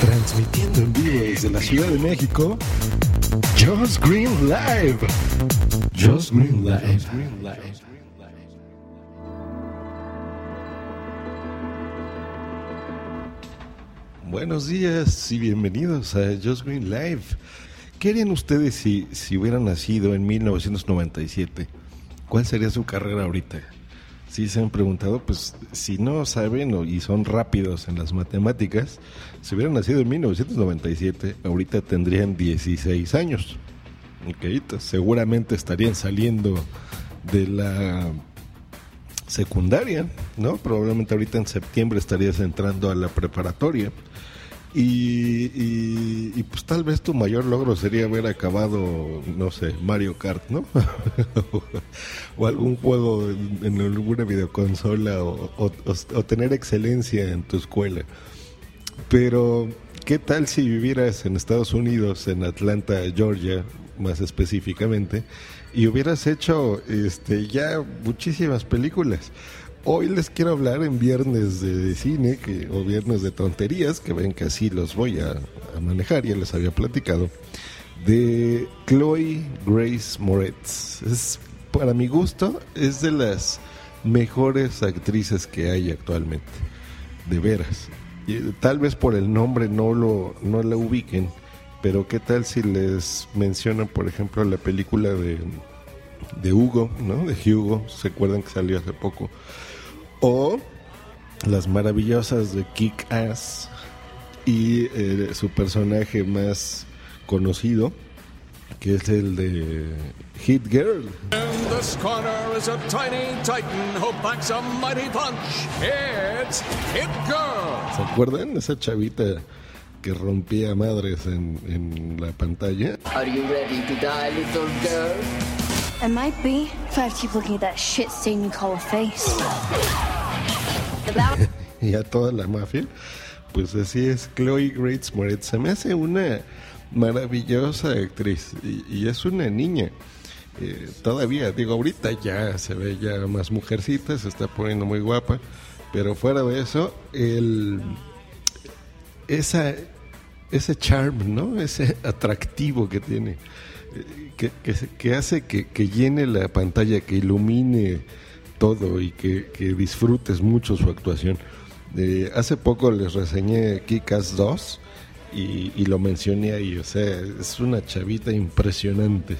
Transmitiendo en vivo desde la Ciudad de México. Just Green Live. Just Green Live. Buenos días y bienvenidos a Just Green Live. ¿Qué harían ustedes si, si hubieran nacido en 1997? ¿Cuál sería su carrera ahorita? Si se han preguntado, pues si no saben y son rápidos en las matemáticas, si hubieran nacido en 1997, ahorita tendrían 16 años. Ok, entonces seguramente estarían saliendo de la secundaria, ¿no? Probablemente ahorita en septiembre estarías entrando a la preparatoria. Y, y- y, pues tal vez tu mayor logro sería haber acabado, no sé, Mario Kart, ¿no? o algún juego en, alguna videoconsola o- o tener excelencia en tu escuela. Pero, ¿qué tal si vivieras en Estados Unidos, en Atlanta, Georgia, más específicamente, y hubieras hecho este, ya muchísimas películas? Hoy les quiero hablar en viernes de cine que, o viernes de tonterías, que ven que así los voy a, manejar, ya les había platicado, de Chloe Grace Moretz. Es, para mi gusto, es de las mejores actrices que hay actualmente de veras. Y, tal vez por el nombre no lo no la ubiquen, pero qué tal si les mencionan, por ejemplo, la película de de Hugo, ¿no? De Hugo, se acuerdan que salió hace poco. O las maravillosas de Kick Ass y eh, su personaje más conocido, que es el de Hit Girl. In this corner is a tiny titan who packs a mighty punch. It's Hit Girl. ¿Se acuerdan? Esa chavita que rompía madres en, en la pantalla. Are you ready to die, little girl? I might be if I keep looking at that shit stain you call a face. y a toda la mafia. Pues así es, Chloe Grace Moretz. Se me hace una maravillosa actriz y, y es una niña. Eh, todavía, digo, ahorita ya se ve ya más mujercita, se está poniendo muy guapa, pero fuera de eso, el, esa, ese charm, ¿no? Ese atractivo que tiene, que, que, hace que, que llene la pantalla, que ilumine todo y que, disfrutes mucho su actuación. Eh, hace poco les reseñé Kick-Ass 2 y, y lo mencioné ahí, o sea, es una chavita impresionante.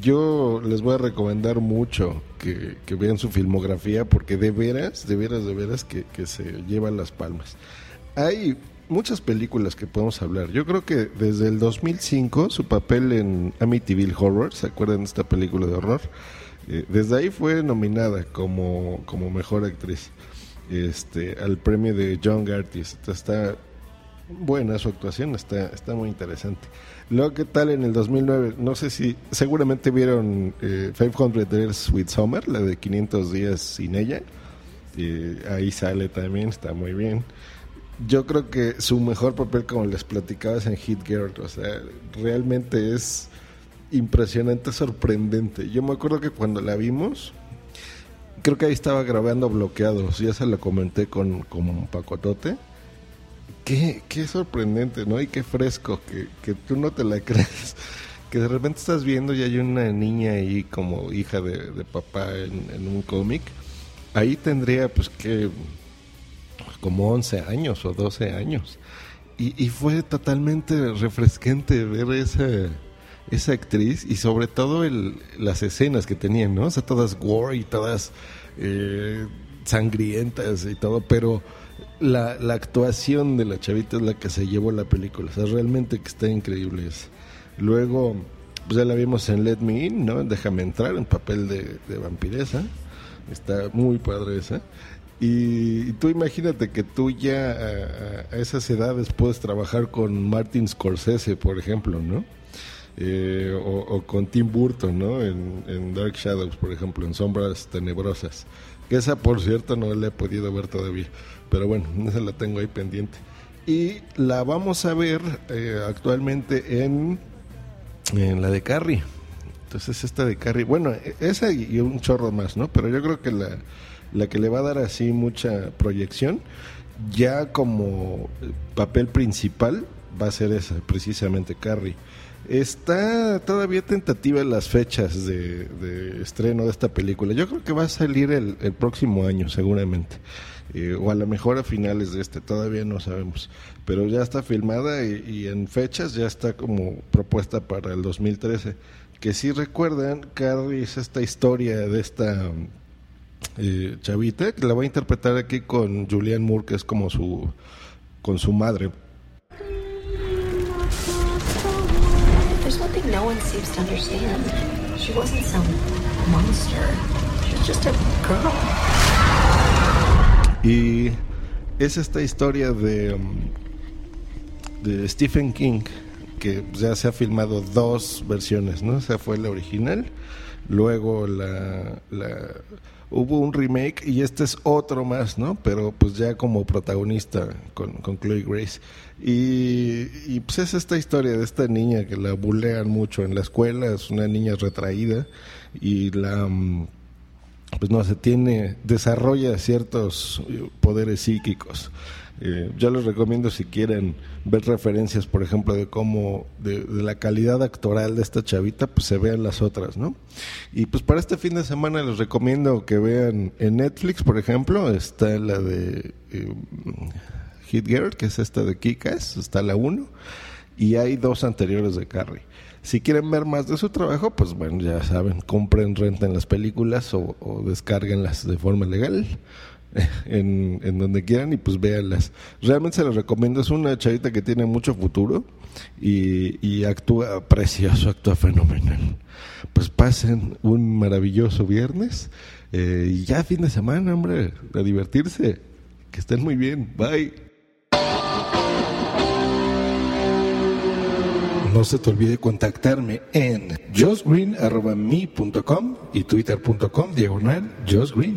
Yo les voy a recomendar mucho que, que vean su filmografía porque de veras, de veras, de veras que, que se llevan las palmas. Hay muchas películas que podemos hablar. Yo creo que desde el 2005 su papel en Amityville Horror, ¿se acuerdan de esta película de horror? Eh, desde ahí fue nominada como, como mejor actriz este, al premio de John Gartis. Está buena su actuación, está, está muy interesante. Luego, ¿qué tal en el 2009? No sé si, seguramente vieron eh, 500 Days with Summer, la de 500 días sin ella. Eh, ahí sale también, está muy bien. Yo creo que su mejor papel, como les platicaba, es en Hit Girl. O sea, realmente es impresionante, sorprendente. Yo me acuerdo que cuando la vimos, creo que ahí estaba grabando bloqueados. Ya se lo comenté con, con Pacotote. Qué, qué sorprendente, ¿no? Y qué fresco, que, que tú no te la crees. Que de repente estás viendo y hay una niña ahí como hija de, papá en, en un cómic. Ahí tendría pues que como 11 años o 12 años. Y, y fue totalmente refrescante ver esa, esa actriz y sobre todo el, las escenas que tenían, ¿no? O sea, todas gore y todas eh, sangrientas y todo, pero la, la actuación de la chavita es la que se llevó la película. O sea, realmente que está increíble. esa. Luego, pues ya la vimos en Let Me In, ¿no? Déjame entrar en papel de, de vampiresa. Está muy padre esa. Y, tú imagínate que tú ya a, esas edades puedes trabajar con Martin Scorsese, por ejemplo, ¿no? Eh, o, con Tim Burton, ¿no? En, Dark Shadows, por ejemplo, en Sombras Tenebrosas. Esa, por cierto, no la he podido ver todavía. Pero bueno, esa la tengo ahí pendiente. Y la vamos a ver eh, actualmente en, en la de Carrie. Entonces esta de Carrie, bueno, esa y un chorro más, ¿no? Pero yo creo que la, la que le va a dar así mucha proyección, ya como papel principal, va a ser esa, precisamente Carrie. Está todavía tentativa las fechas de, estreno de esta película. Yo creo que va a salir el, próximo año, seguramente. Eh, o a lo mejor a finales de este, todavía no sabemos. Pero ya está filmada y, y en fechas ya está como propuesta para el 2013 que si recuerdan, Carrie es esta historia de esta eh, chavita que la va a interpretar aquí con Julianne Moore, que es como su con su madre. There's one thing no one seems to understand. She wasn't some monster. She was just a girl. Y es esta historia de de Stephen King que ya se ha filmado dos versiones, ¿no? O sea, fue la original, luego la, hubo un remake y este es otro más, ¿no? Pero pues ya como protagonista con, con Chloe Grace. Y, y, pues es esta historia de esta niña que la bulean mucho en la escuela, es una niña retraída y la mm, pues no se tiene desarrolla ciertos poderes psíquicos eh, yo les recomiendo si quieren ver referencias, por ejemplo, de cómo, de, la calidad actoral de esta chavita, pues se vean las otras, ¿no? Y pues para este fin de semana les recomiendo que vean en Netflix, por ejemplo, está la de eh, Hit Girl, que es esta de Kikas, está la 1, y hay dos anteriores de Carrie. Si quieren ver más de su trabajo, pues bueno, ya saben, compren, renten las películas o, o descarguenlas de forma legal en, en, donde quieran y pues véanlas. Realmente se las recomiendo, es una chavita que tiene mucho futuro y, actúa precioso, actúa fenomenal. Pues pasen un maravilloso viernes eh, y ya fin de semana, hombre, a divertirse. Que estén muy bien. Bye. No se te olvide contactarme en josgreen.me.com y twitter.com diagonal josgreen.